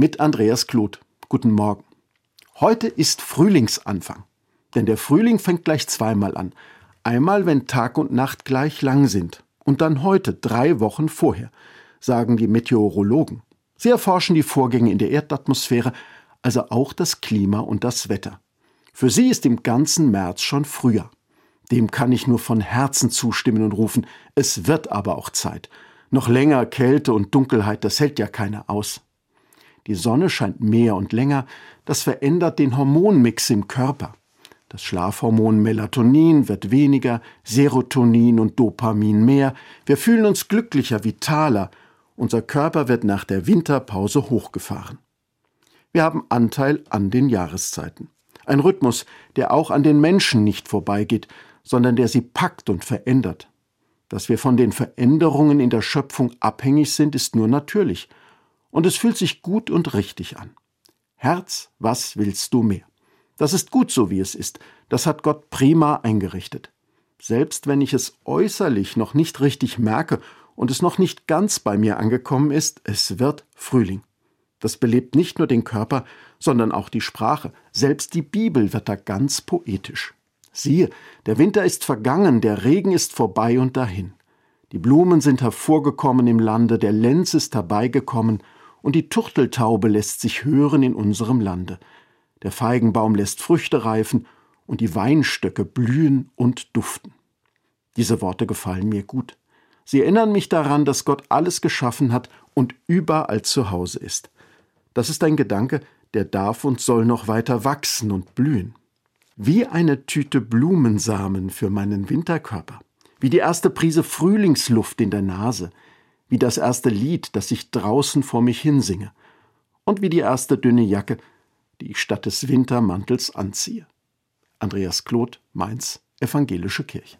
mit Andreas Kloth. Guten Morgen. Heute ist Frühlingsanfang. Denn der Frühling fängt gleich zweimal an. Einmal, wenn Tag und Nacht gleich lang sind. Und dann heute, drei Wochen vorher, sagen die Meteorologen. Sie erforschen die Vorgänge in der Erdatmosphäre, also auch das Klima und das Wetter. Für sie ist im ganzen März schon Frühjahr. Dem kann ich nur von Herzen zustimmen und rufen, es wird aber auch Zeit. Noch länger Kälte und Dunkelheit, das hält ja keiner aus. Die Sonne scheint mehr und länger, das verändert den Hormonmix im Körper. Das Schlafhormon Melatonin wird weniger, Serotonin und Dopamin mehr, wir fühlen uns glücklicher, vitaler, unser Körper wird nach der Winterpause hochgefahren. Wir haben Anteil an den Jahreszeiten. Ein Rhythmus, der auch an den Menschen nicht vorbeigeht, sondern der sie packt und verändert. Dass wir von den Veränderungen in der Schöpfung abhängig sind, ist nur natürlich. Und es fühlt sich gut und richtig an. Herz, was willst du mehr? Das ist gut so, wie es ist. Das hat Gott prima eingerichtet. Selbst wenn ich es äußerlich noch nicht richtig merke und es noch nicht ganz bei mir angekommen ist, es wird Frühling. Das belebt nicht nur den Körper, sondern auch die Sprache. Selbst die Bibel wird da ganz poetisch. Siehe, der Winter ist vergangen, der Regen ist vorbei und dahin. Die Blumen sind hervorgekommen im Lande, der Lenz ist herbeigekommen, und die Turteltaube lässt sich hören in unserem Lande. Der Feigenbaum lässt Früchte reifen, und die Weinstöcke blühen und duften. Diese Worte gefallen mir gut. Sie erinnern mich daran, dass Gott alles geschaffen hat und überall zu Hause ist. Das ist ein Gedanke, der darf und soll noch weiter wachsen und blühen wie eine Tüte Blumensamen für meinen Winterkörper, wie die erste Prise Frühlingsluft in der Nase, wie das erste Lied, das ich draußen vor mich hinsinge, und wie die erste dünne Jacke, die ich statt des Wintermantels anziehe. Andreas Kloth, Mainz, Evangelische Kirche.